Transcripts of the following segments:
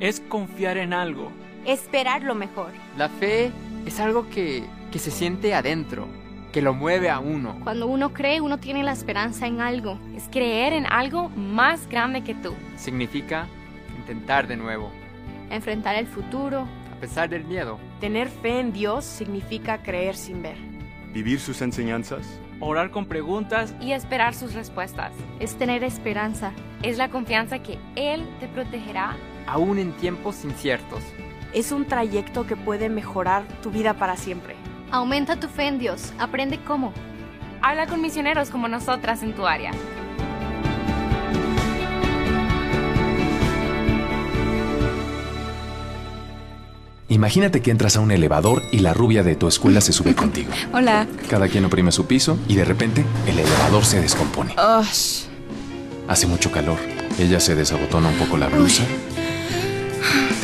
Es confiar en algo. Esperar lo mejor. La fe es algo que, que se siente adentro, que lo mueve a uno. Cuando uno cree, uno tiene la esperanza en algo. Es creer en algo más grande que tú. Significa intentar de nuevo. Enfrentar el futuro. A pesar del miedo. Tener fe en Dios significa creer sin ver. Vivir sus enseñanzas. Orar con preguntas. Y esperar sus respuestas. Es tener esperanza. Es la confianza que Él te protegerá. Aún en tiempos inciertos. Es un trayecto que puede mejorar tu vida para siempre. Aumenta tu fe en Dios. Aprende cómo. Habla con misioneros como nosotras en tu área. Imagínate que entras a un elevador y la rubia de tu escuela se sube contigo. Hola. Cada quien oprime su piso y de repente el elevador se descompone. Hace mucho calor. Ella se desabotona un poco la blusa.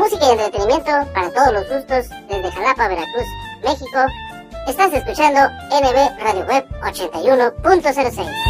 música y entretenimiento para todos los gustos desde Jalapa, Veracruz, México. Estás escuchando NB Radio Web 81.06.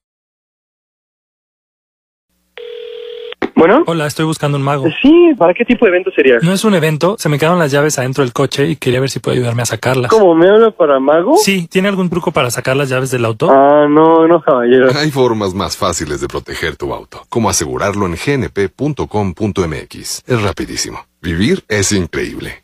Bueno. Hola, estoy buscando un mago. Sí, ¿para qué tipo de evento sería? No es un evento, se me quedaron las llaves adentro del coche y quería ver si puede ayudarme a sacarlas. ¿Cómo? ¿Me habla para mago? Sí, ¿tiene algún truco para sacar las llaves del auto? Ah, no, no, caballero. Hay formas más fáciles de proteger tu auto, como asegurarlo en gnp.com.mx. Es rapidísimo. Vivir es increíble.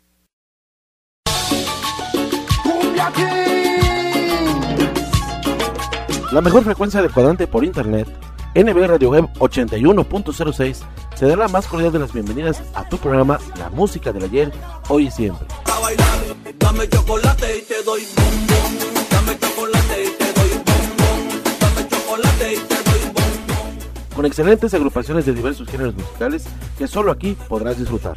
La mejor frecuencia de cuadrante por internet, NB Radio Web 81.06, te da la más cordial de las bienvenidas a tu programa La Música del Ayer, Hoy y Siempre. Dame chocolate y te doy bombón. Dame chocolate y te doy bombón. Dame chocolate y te doy bombón. Con excelentes agrupaciones de diversos géneros musicales que solo aquí podrás disfrutar.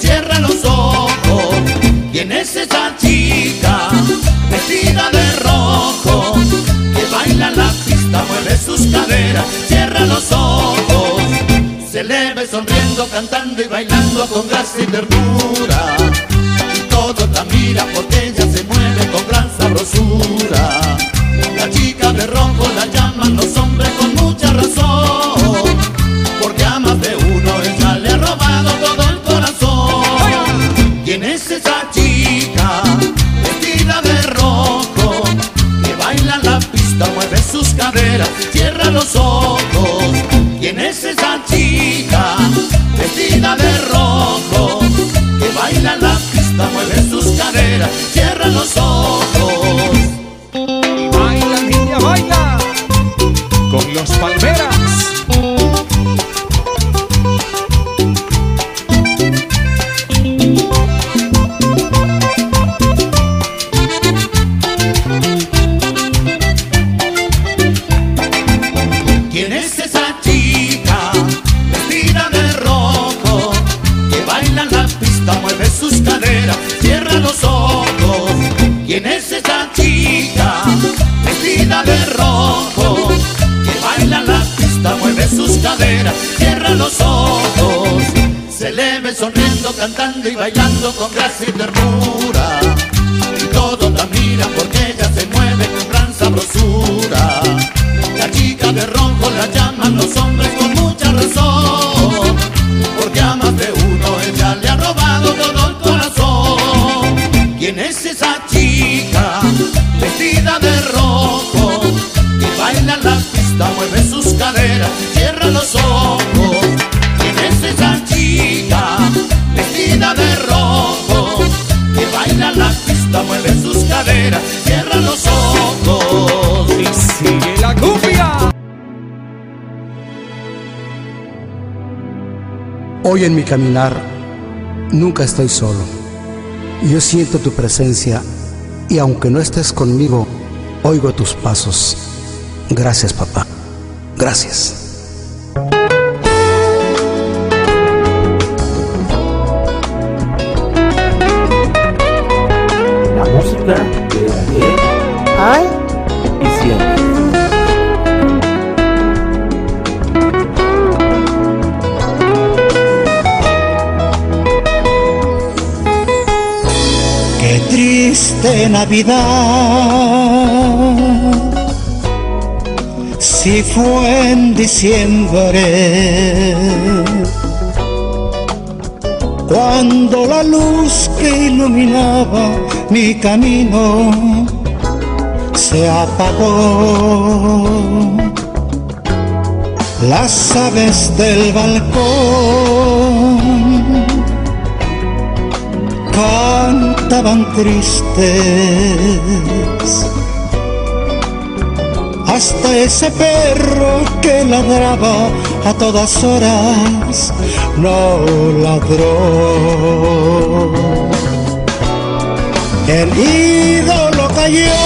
Cierra los ojos? ¿Quién es esa chica vestida de rojo que baila la pista, mueve sus caderas, cierra los ojos? Se le ve sonriendo, cantando y bailando con gracia y ternura. Sus caderas, cierra los ojos. Y sigue la cumbia. Hoy en mi caminar nunca estoy solo. Yo siento tu presencia y aunque no estés conmigo, oigo tus pasos. Gracias, papá. Gracias. Triste Navidad, si fue en diciembre, cuando la luz que iluminaba mi camino se apagó. Las aves del balcón cantaban tristes. Hasta ese perro que ladraba a todas horas no ladró. El ídolo cayó,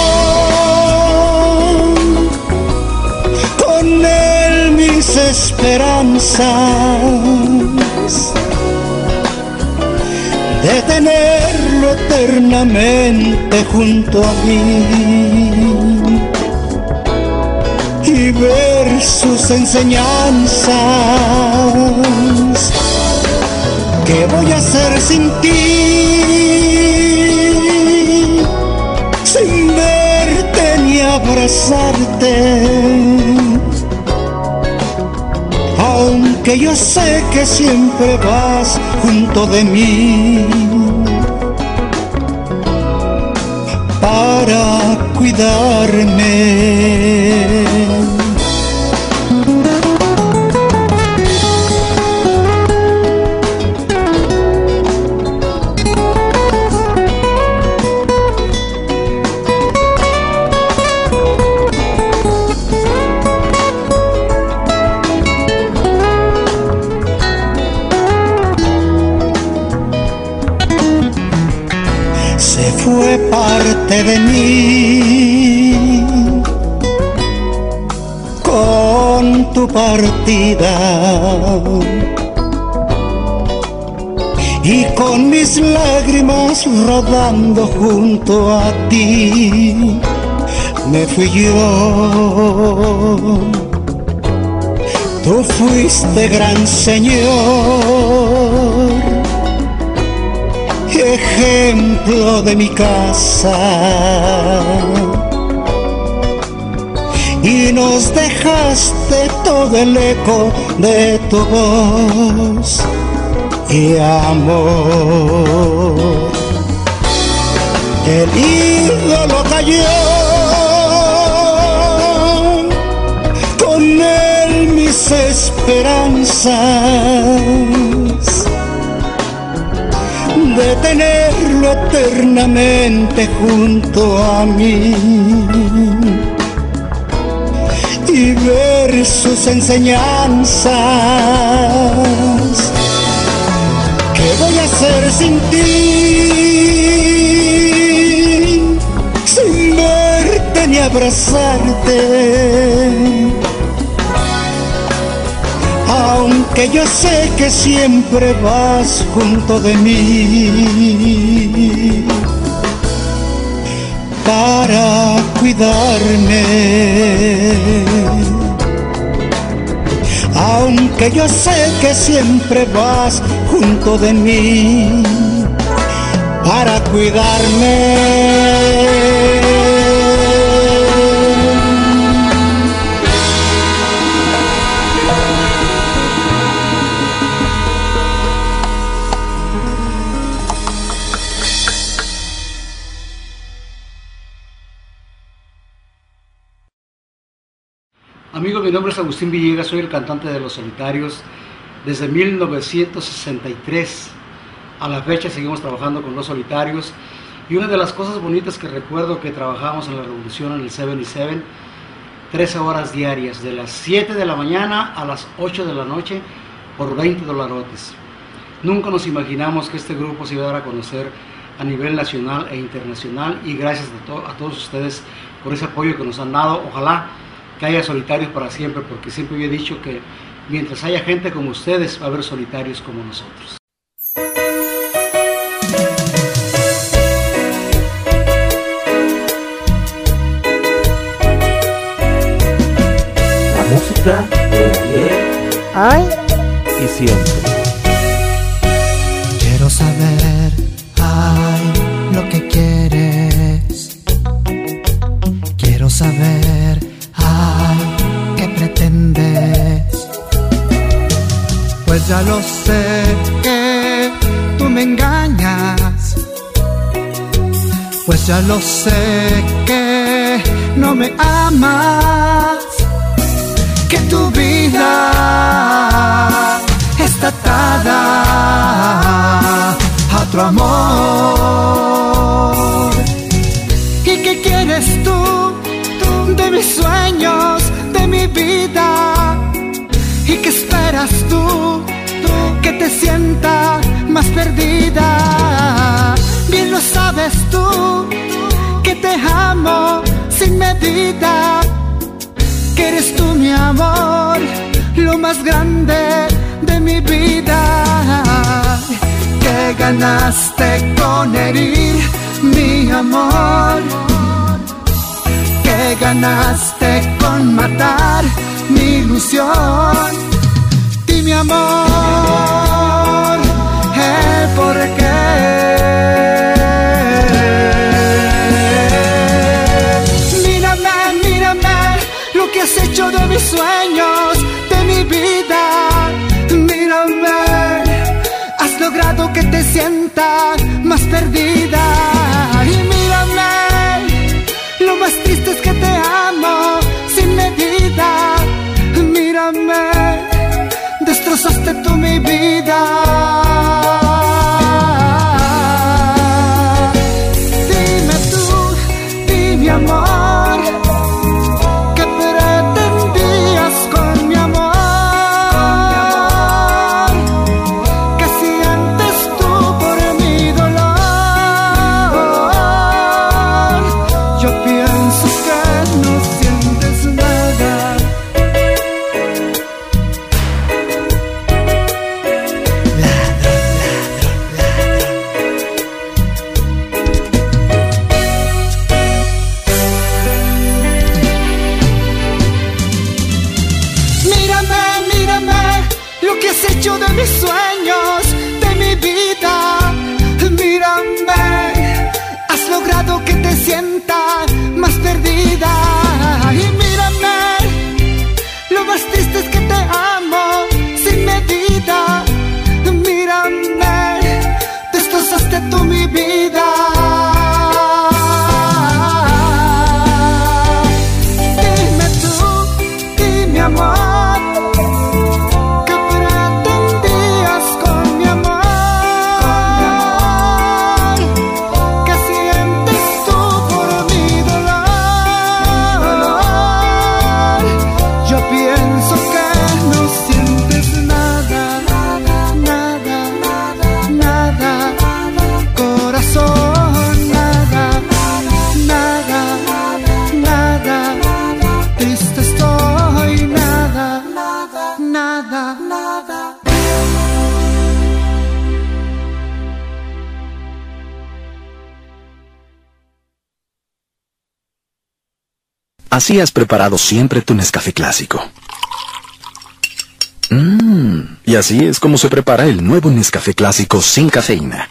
con él mis esperanzas de tenerlo eternamente junto a mí y ver sus enseñanzas. ¿Qué voy a hacer sin ti? Sin verte ni abrazarte. Aunque yo sé que siempre vas junto de mí. saprà guidarmi. Rodando junto a ti me fui yo tú fuiste gran señor ejemplo de mi casa. Y nos dejaste todo el eco de tu voz y amor. El ídolo cayó, con él mis esperanzas de tenerlo eternamente junto a mí y ver sus enseñanzas. ¿Qué voy a hacer sin ti? Abrazarte aunque yo sé que siempre vas junto de mí para cuidarme. Aunque yo sé que siempre vas junto de mí para cuidarme. Agustín Villegas, soy el cantante de Los Solitarios. Desde 1963 a la fecha seguimos trabajando con Los Solitarios. Y una de las cosas bonitas que recuerdo que trabajamos en la Revolución en el 77, 13 horas diarias, de las 7 de la mañana a las 8 de la noche por 20 dolarotes. Nunca nos imaginamos que este grupo se iba a dar a conocer a nivel nacional e internacional y gracias a, a todos ustedes por ese apoyo que nos han dado. Ojalá que haya solitarios para siempre, porque siempre había dicho que mientras haya gente como ustedes, va a haber solitarios como nosotros. La música de ayer Ay. y siempre. Quiero saber, ay, lo que quieres. Quiero saber, ya lo sé que tú me engañas. Pues ya lo sé que no me amas. Que tu vida está atada a otro amor. ¿Y qué quieres tú, tú de mis sueños, de mi vida? Te sienta más perdida? Bien lo sabes tú, que te amo sin medida, que eres tú mi amor, lo más grande de mi vida. Que ganaste con herir mi amor, que ganaste con matar mi ilusión. Di mi amor, por qué. Mírame, mírame, lo que has hecho de mis sueños, de mi vida. Mírame, has logrado que te sientas preparado siempre tu Nescafé clásico. Mmm, y así es como se prepara el nuevo Nescafé clásico sin cafeína.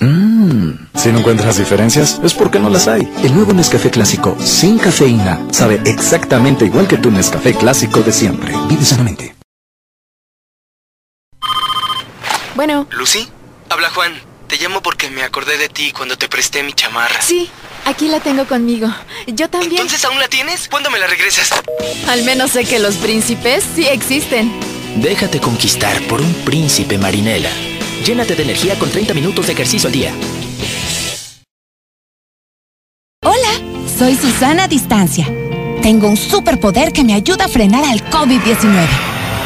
Mmm, si no encuentras diferencias, es porque no las hay. El nuevo Nescafé clásico sin cafeína sabe exactamente igual que tu Nescafé clásico de siempre. Vive sanamente. Bueno. ¿Lucy? Habla Juan. Te llamo porque me acordé de ti cuando te presté mi chamarra. Sí, aquí la tengo conmigo. Yo también. ¿Entonces aún la tienes? ¿Cuándo me la regresas? Al menos sé que los príncipes sí existen. Déjate conquistar por un príncipe marinela. Llénate de energía con 30 minutos de ejercicio al día. Hola, soy Susana Distancia. Tengo un superpoder que me ayuda a frenar al COVID-19.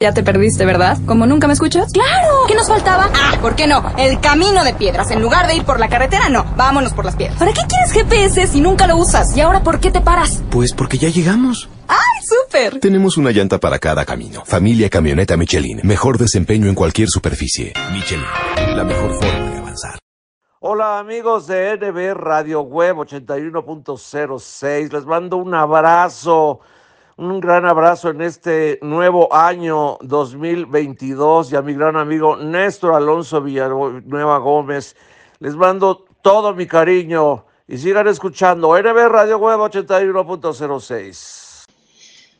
Ya te perdiste, ¿verdad? ¿Como nunca me escuchas? ¡Claro! ¿Qué nos faltaba? Ah, ¿por qué no? El camino de piedras. En lugar de ir por la carretera, no. Vámonos por las piedras. ¿Para qué quieres GPS si nunca lo usas? ¿Y ahora por qué te paras? Pues porque ya llegamos. ¡Ay, súper! Tenemos una llanta para cada camino. Familia Camioneta Michelin. Mejor desempeño en cualquier superficie. Michelin. La mejor forma de avanzar. Hola amigos de NB Radio Web 81.06. Les mando un abrazo un gran abrazo en este nuevo año 2022 y a mi gran amigo Néstor Alonso Villanueva Gómez. Les mando todo mi cariño y sigan escuchando NB Radio Web 81.06.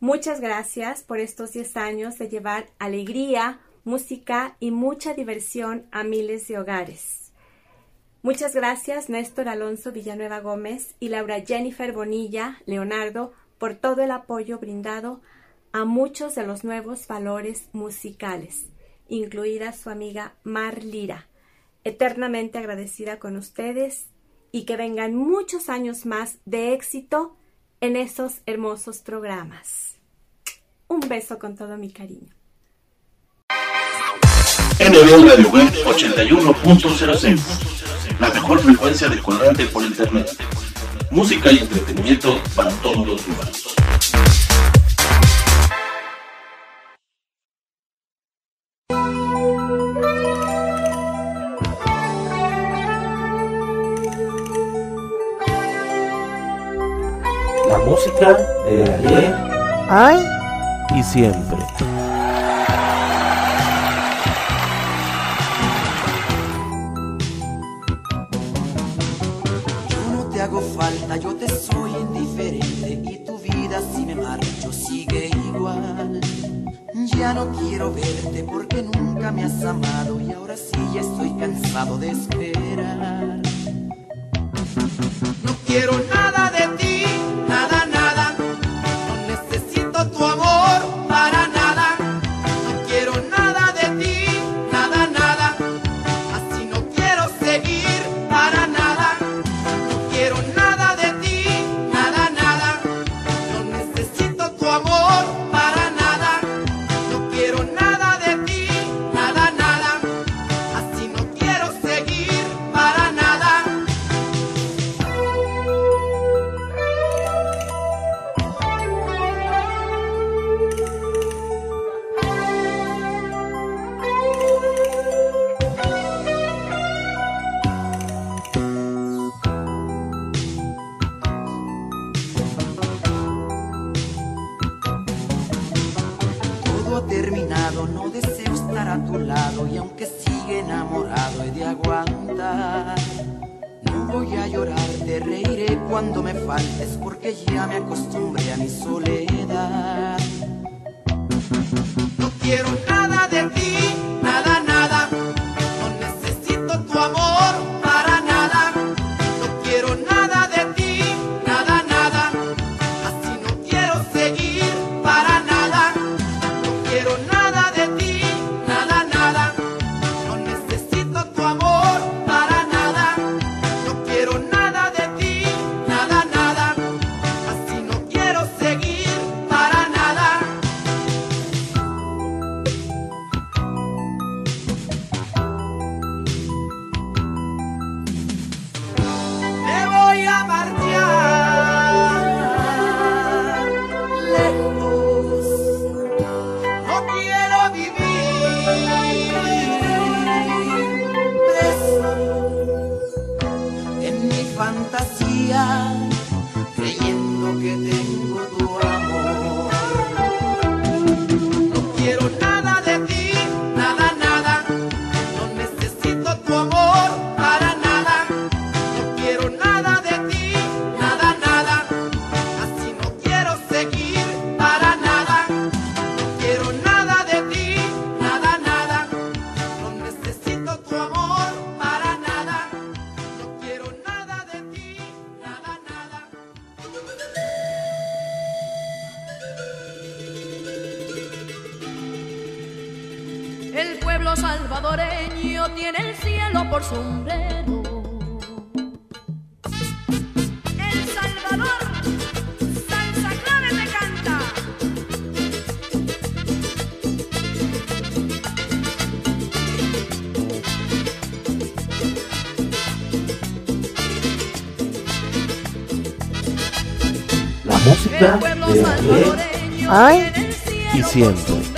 Muchas gracias por estos 10 años de llevar alegría, música y mucha diversión a miles de hogares. Muchas gracias Néstor Alonso Villanueva Gómez y Laura Jennifer Bonilla Leonardo por todo el apoyo brindado a muchos de los nuevos valores musicales, incluida su amiga Mar Lira. Eternamente agradecida con ustedes y que vengan muchos años más de éxito en esos hermosos programas. Un beso con todo mi cariño. NB Radio Web 81.06 La mejor frecuencia de cuadrante por internet. Música y entretenimiento para todos los humanos. Música de ayer. Ay. Y siempre. Yo no te hago falta, yo te soy indiferente y tu vida si me marcho sigue igual. Ya no quiero verte porque nunca me has amado y ahora sí ya estoy cansado de esperar. No quiero nada siempre.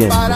100.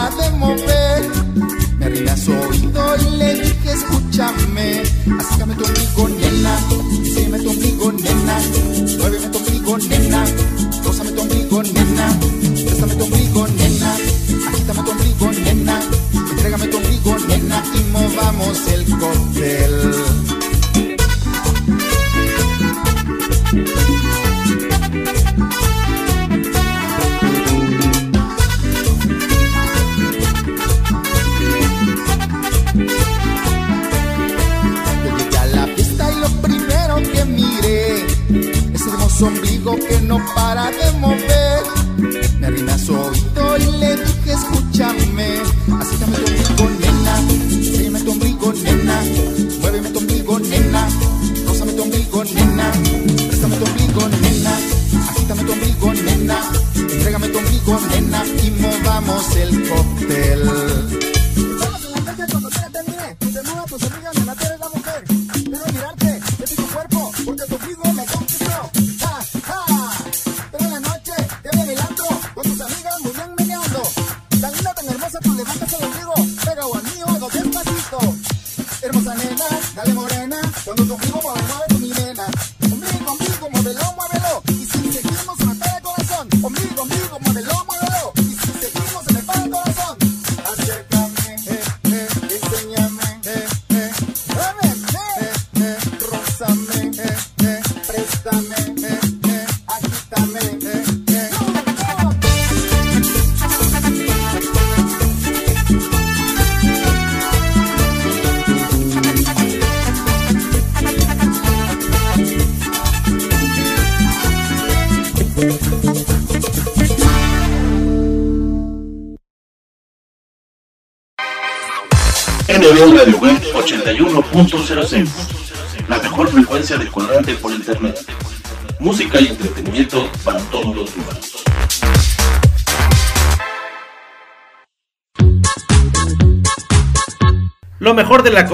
Hermosa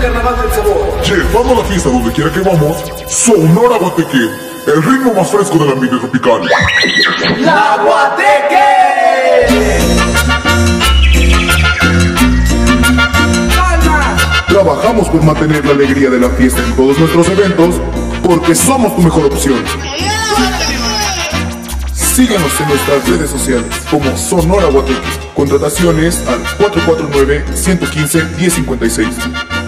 El carnaval del sabor. Llevando la fiesta donde quiera que vamos, Sonora Guateque, el ritmo más fresco del ambiente tropical. ¡La Trabajamos por mantener la alegría de la fiesta en todos nuestros eventos, porque somos tu mejor opción. Síguenos en nuestras redes sociales como Sonora Guateque. Contrataciones al 449-115-1056.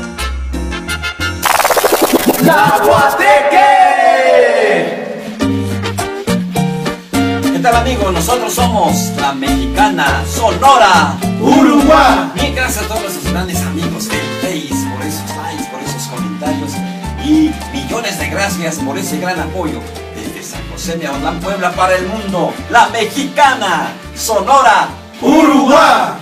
¡La Guateque! ¿Qué tal amigos? Nosotros somos la mexicana Sonora Uruguay. Bien, gracias a todos nuestros grandes amigos del Face por esos likes, por esos comentarios y millones de gracias por ese gran apoyo desde San José de Puebla para el mundo. La mexicana Sonora Uruguay.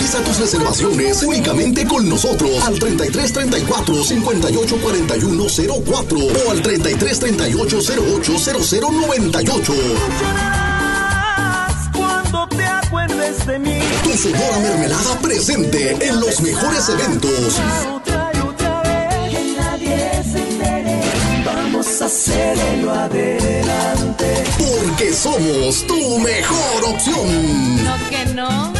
Realiza tus reservaciones únicamente con nosotros al 33 34 58 41 04 o al 33 38 08 00 98. Cuando te acuerdes de mí. Tu Sonora Mermelada presente en los mejores eventos. Otra y otra vez. Que nadie se entere. Vamos a hacerlo adelante. Porque somos tu mejor opción. No que no.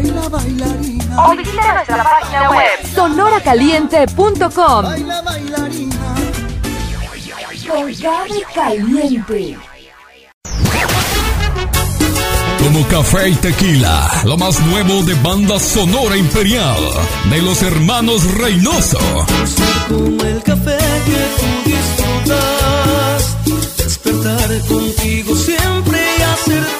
Baila, bailarina. O visita nuestra página web sonoracaliente.com. Baila, bailarina. Caliente. Como café y tequila, lo más nuevo de banda sonora imperial de los hermanos Reynoso. Como el café que tú disfrutas. Despertar contigo siempre y amor.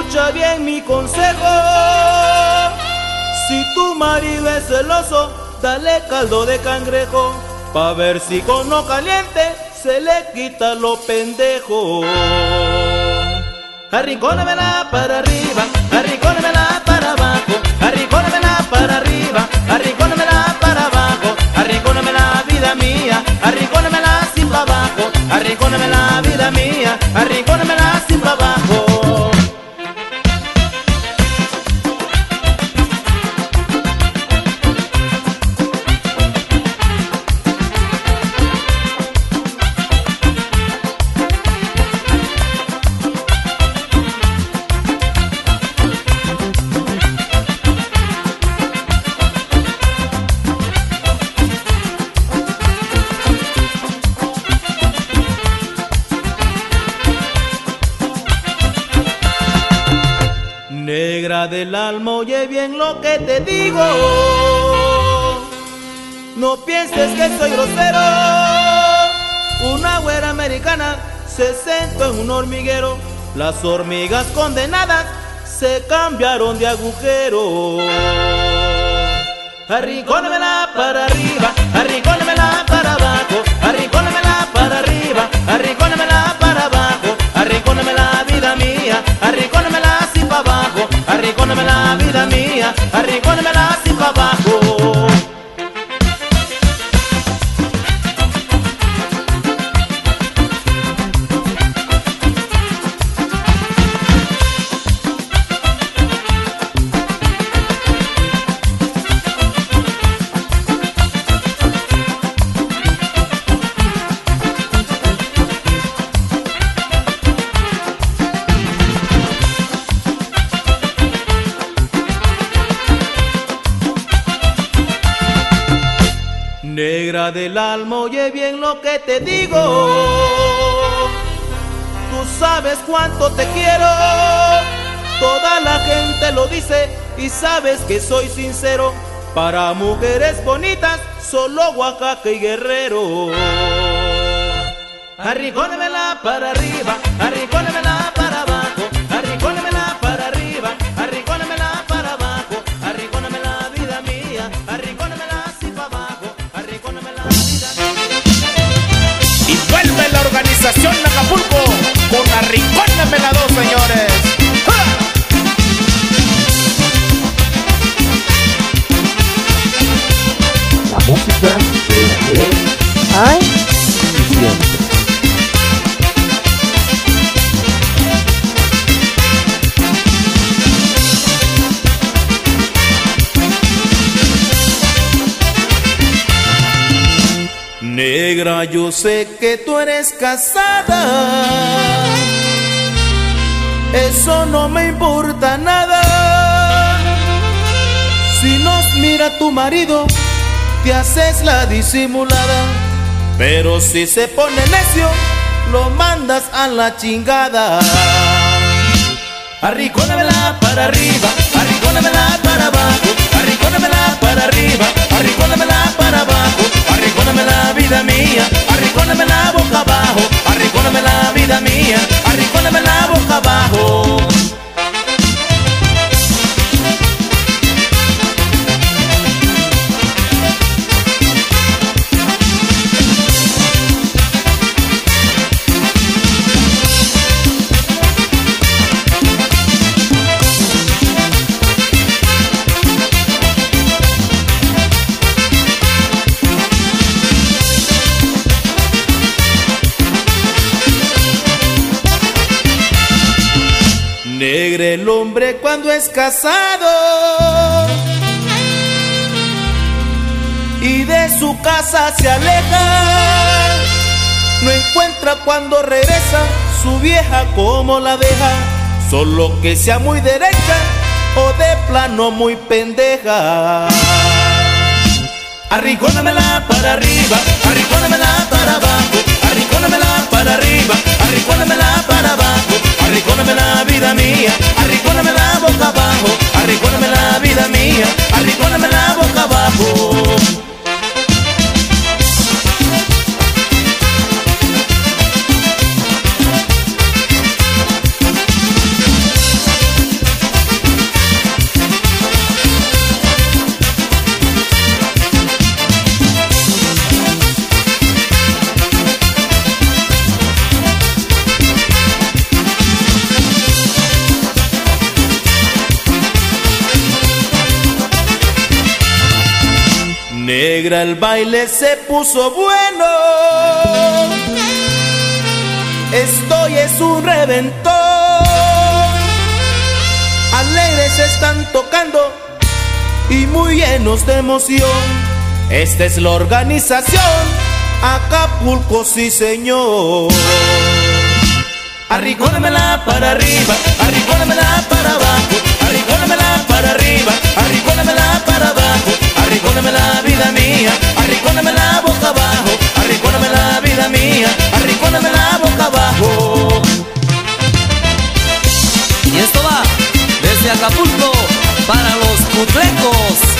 Escucha bien mi consejo. Si tu marido es celoso, dale caldo de cangrejo, pa' ver si con lo caliente se le quita lo pendejo. Arrincónemela para arriba, arrincónemela para abajo, arrincónemela para arriba, arrincónemela para abajo, arrincónemela vida mía, arrincónemela sin abajo, arrincónemela vida mía, arrincónemela sin abajo. Que te digo. No pienses que soy grosero. Una güera americana se sentó en un hormiguero. Las hormigas condenadas se cambiaron de agujero. Arrincónemela para arriba, arrincónemela para abajo, arrincónemela para arriba, arrincónemela para abajo, arrincónemela vida mía, abajo, arrincónemela vida mía, arrincónemela sin Del alma, oye bien lo que te digo. Tú sabes cuánto te quiero. Toda la gente lo dice y sabes que soy sincero. Para mujeres bonitas, solo Oaxaca y Guerrero. Arrincónemela para arriba, arrincónemela Sensación Acapulco con la Rincona Melador, señores. La música de la Ay. Yo sé que tú eres casada. Eso no me importa nada. Si nos mira tu marido, te haces la disimulada. Pero si se pone necio, lo mandas a la chingada. Arricónamela para arriba, arricónamela para abajo, arricónamela para arriba, arricónamela para abajo, arricóname la vida mía, arricóname la boca abajo, arricóname la vida casado y de su casa se aleja. No encuentra cuando regresa su vieja como la deja. Solo que sea muy derecha o de plano muy pendeja. Arricónamela para arriba, arricónamela para abajo, arricónamela para arriba, arricónamela para abajo, arricóname la vida mía, arricóname la boca abajo, arricóname la vida mía, arricóname la boca abajo. Negra el baile se puso bueno. Estoy es un reventón. Alegres están tocando y muy llenos de emoción. Esta es la organización Acapulco, sí señor. Arricónamela para arriba, arricónamela para abajo, arricónamela para arriba, arricónamela para abajo, arricóname la vida mía, arricóname la boca abajo, arricóname la vida mía, arricóname la boca abajo. Y esto va desde Acapulco para los cutlecos.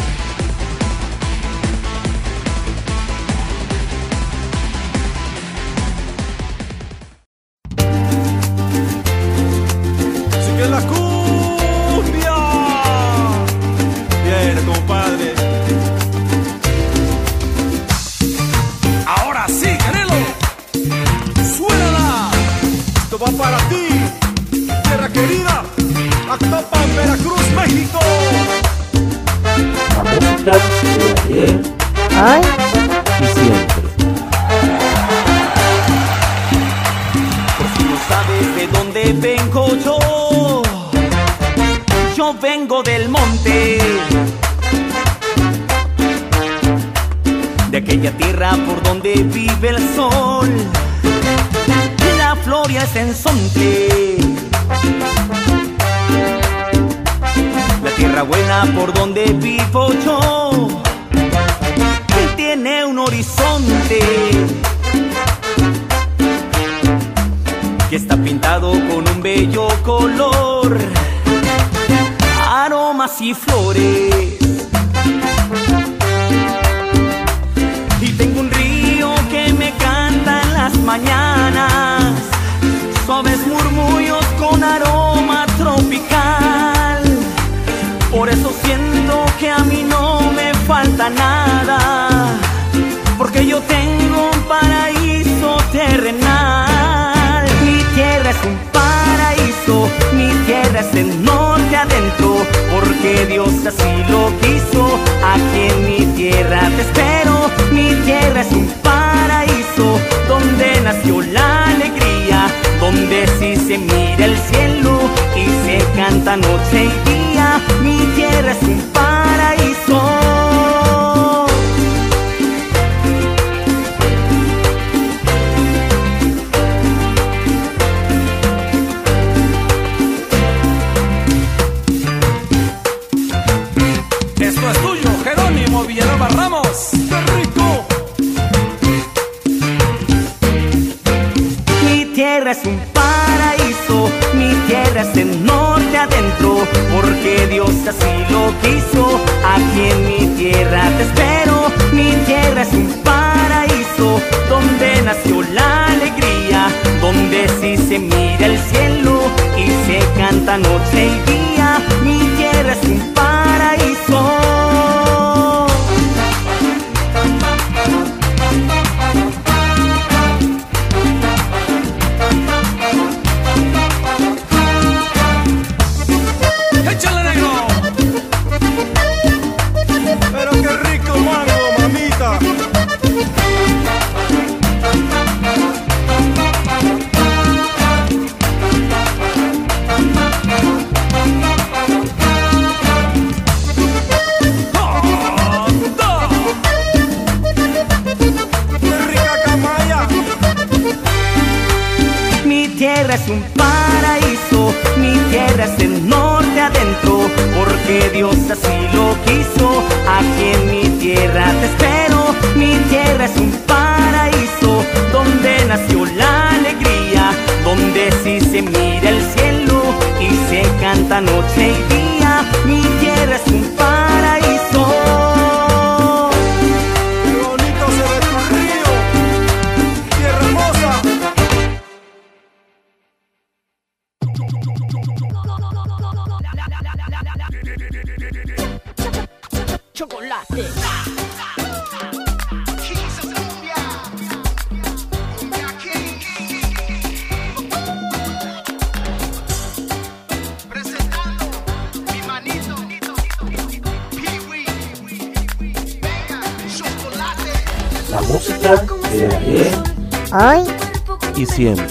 tierra es un paraíso donde nació la alegría, donde sí se mira el cielo y se canta noche y día. Mi tierra es un paraíso 100.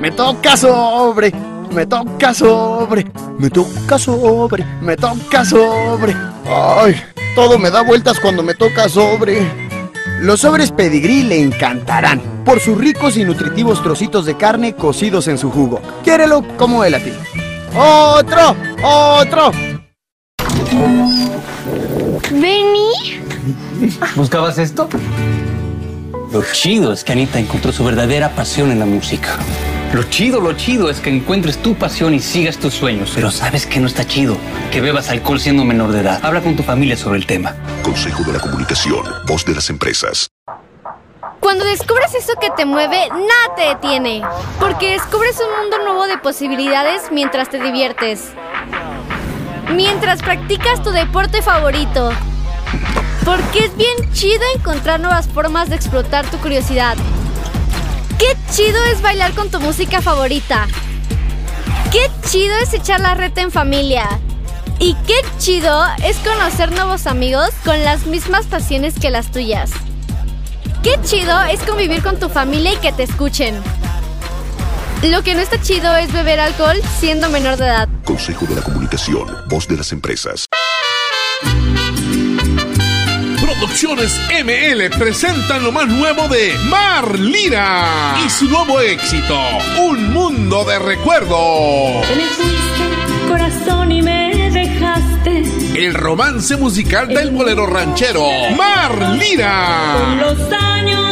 Me toca sobre, me toca sobre, me toca sobre, me toca sobre. Ay, todo me da vueltas cuando me toca sobre. Los sobres pedigrí le encantarán por sus ricos y nutritivos trocitos de carne cocidos en su jugo. Quiérelo como él a ti. ¡Otro! ¡Otro! ¿Vení? ¿Buscabas esto? Lo chido es que Anita encontró su verdadera pasión en la música. Lo chido, lo chido es que encuentres tu pasión y sigas tus sueños. Pero ¿sabes que no está chido? Que bebas alcohol siendo menor de edad. Habla con tu familia sobre el tema. Consejo de la Comunicación, voz de las empresas. Cuando descubres eso que te mueve, nada te detiene. Porque descubres un mundo nuevo de posibilidades mientras te diviertes. Mientras practicas tu deporte favorito. Porque es bien chido encontrar nuevas formas de explotar tu curiosidad. Qué chido es bailar con tu música favorita. Qué chido es echar la reta en familia. Y qué chido es conocer nuevos amigos con las mismas pasiones que las tuyas. Qué chido es convivir con tu familia y que te escuchen. Lo que no está chido es beber alcohol siendo menor de edad. Consejo de la Comunicación, voz de las empresas. Producciones ML presentan lo más nuevo de Mar Lira y su nuevo éxito, Un Mundo de Recuerdos. Te me fuiste, corazón, y me dejaste. El romance musical del bolero ranchero, Mar Con Lira. los años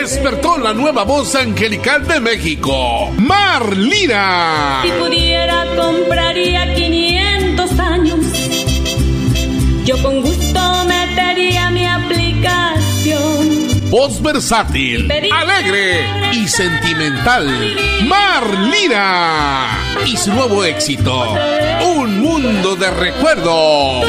Despertó la nueva voz angelical de México, Mar Lira. Si pudiera, compraría 500 años. Yo con gusto metería mi aplicación. Voz versátil, alegre y sentimental. Mar Lira. Y su nuevo éxito, Un Mundo de Recuerdos.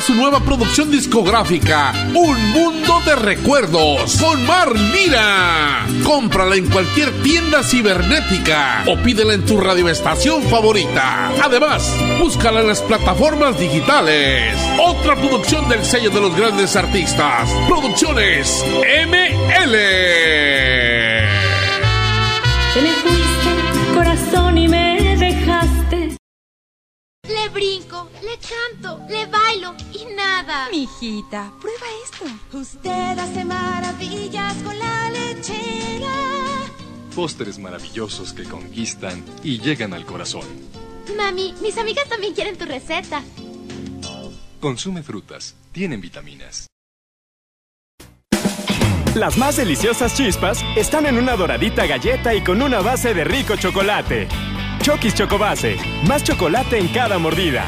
Su nueva producción discográfica, Un Mundo de Recuerdos, con Mar Lira. Cómprala en cualquier tienda cibernética o pídela en tu radioestación favorita. Además, búscala en las plataformas digitales. Otra producción del sello de los grandes artistas. Producciones ML. Mijita, prueba esto. Usted hace maravillas con la lechera. Pósteres maravillosos que conquistan y llegan al corazón. Mami, mis amigas también quieren tu receta. Consume frutas, tienen vitaminas. Las más deliciosas chispas están en una doradita galleta y con una base de rico chocolate. Chokis Chocobase, más chocolate en cada mordida.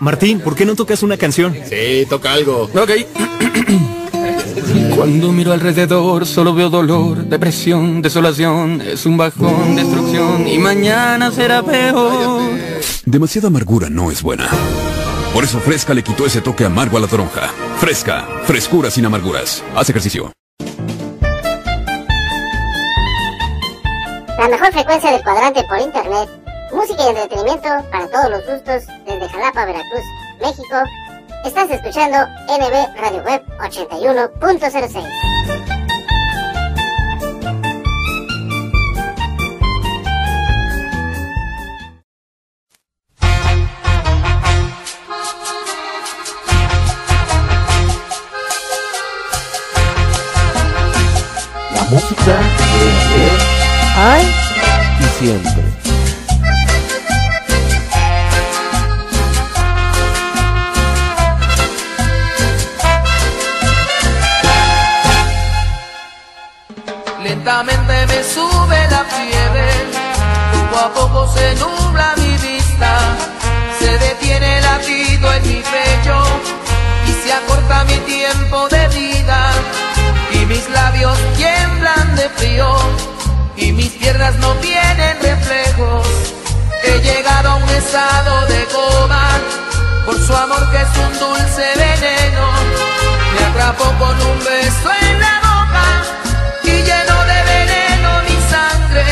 Martín, ¿por qué no tocas una canción? Sí, toca algo. Ok. Cuando miro alrededor solo veo dolor, depresión, desolación, es un bajón, destrucción y mañana será peor. Demasiada amargura no es buena. Por eso Fresca le quitó ese toque amargo a la toronja. Fresca, frescura sin amarguras. Haz ejercicio. La mejor frecuencia del cuadrante por internet. Música y entretenimiento para todos los gustos desde Jalapa, Veracruz, México. Estás escuchando NB Radio Web 81.06. de coma por su amor que es un dulce veneno. Me atrapó con un beso en la boca y lleno de veneno mi sangre.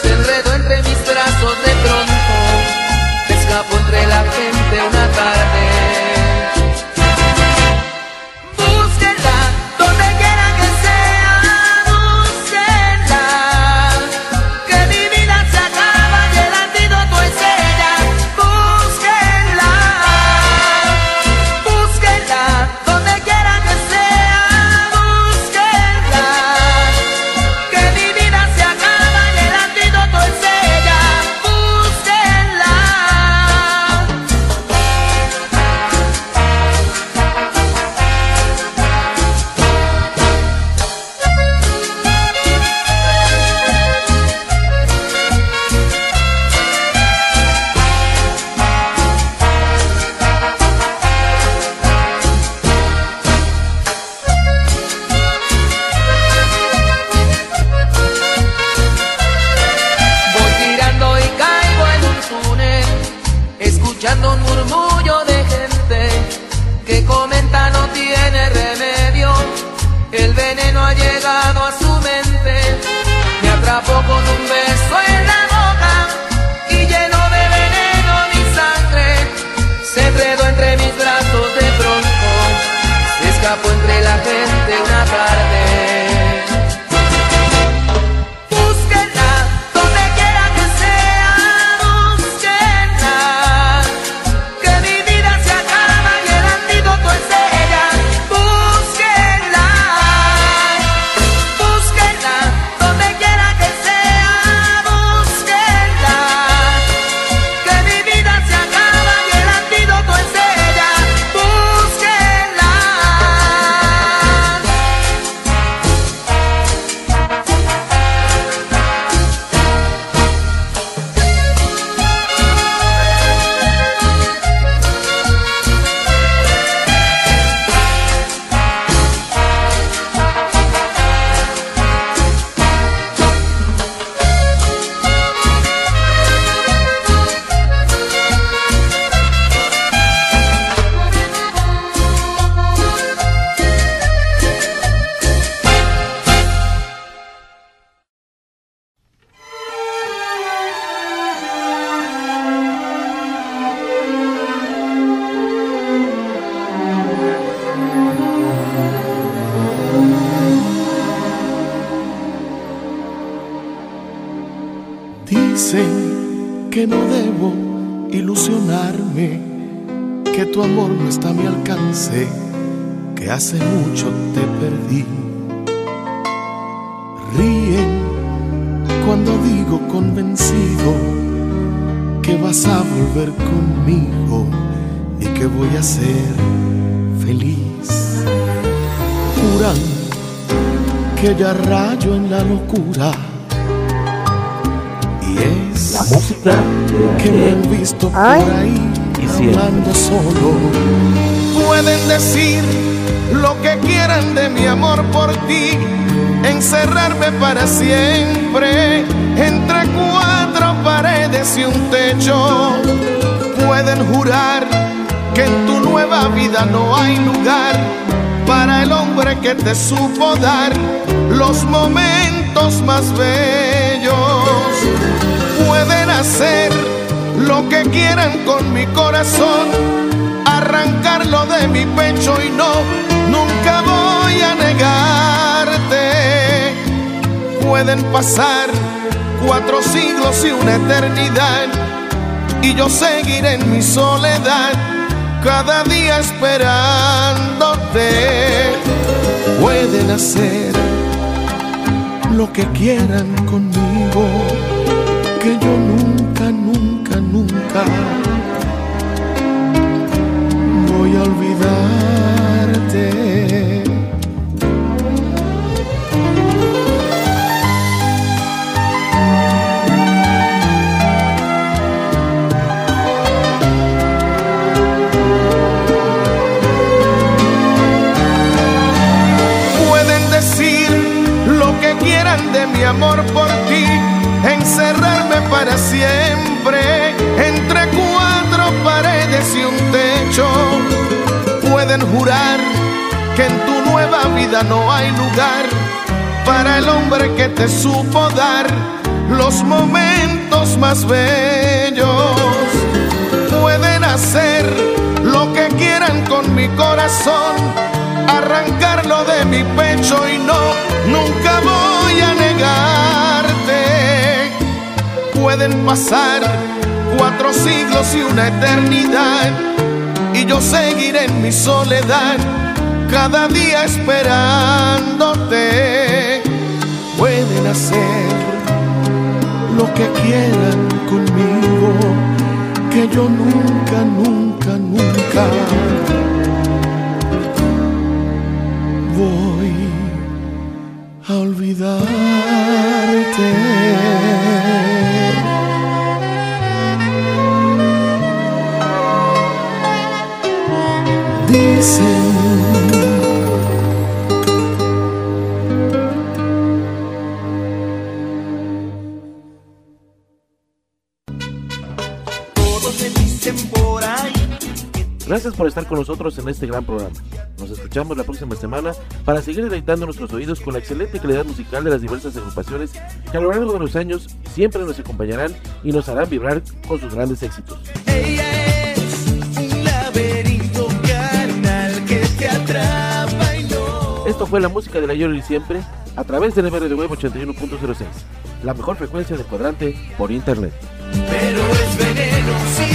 Se enredó entre mis brazos de pronto. Escapó entre la gente Dicen que no debo ilusionarme, que tu amor no está a mi alcance, que hace mucho te perdí. Ríen cuando digo convencido que vas a volver conmigo y que voy a ser feliz. Juran que ya rayo en la locura es La música que me han visto por ahí y hablando solo. Pueden decir lo que quieran de mi amor por ti, encerrarme para siempre entre cuatro paredes y un techo. Pueden jurar que en tu nueva vida no hay lugar para el hombre que te supo dar los momentos más bellos. Pueden hacer lo que quieran con mi corazón, arrancarlo de mi pecho y no, nunca voy a negarte. Pueden pasar cuatro siglos y una eternidad y yo seguiré en mi soledad cada día esperándote. Pueden hacer lo que quieran conmigo, que yo nunca, nunca, nunca voy a olvidarte. Pueden decir lo que quieran de mi amor por ti, encerrarme para siempre entre cuatro paredes y un techo. Pueden jurar que en tu nueva vida no hay lugar para el hombre que te supo dar los momentos más bellos. Pueden hacer lo que quieran con mi corazón, arrancarlo de mi pecho y no, nunca voy a negarte. Pueden pasar cuatro siglos y una eternidad y yo seguiré en mi soledad cada día esperándote. Pueden hacer lo que quieran conmigo, que yo nunca, nunca, nunca voy a olvidarte. Gracias por estar con nosotros en este gran programa. Nos escuchamos la próxima semana para seguir deleitando nuestros oídos con la excelente calidad musical de las diversas agrupaciones que a lo largo de los años siempre nos acompañarán y nos harán vibrar con sus grandes éxitos. Esto fue la música de ayer y siempre a través del MR de Web 81.06, la mejor frecuencia de cuadrante por internet. Pero es veneno, sí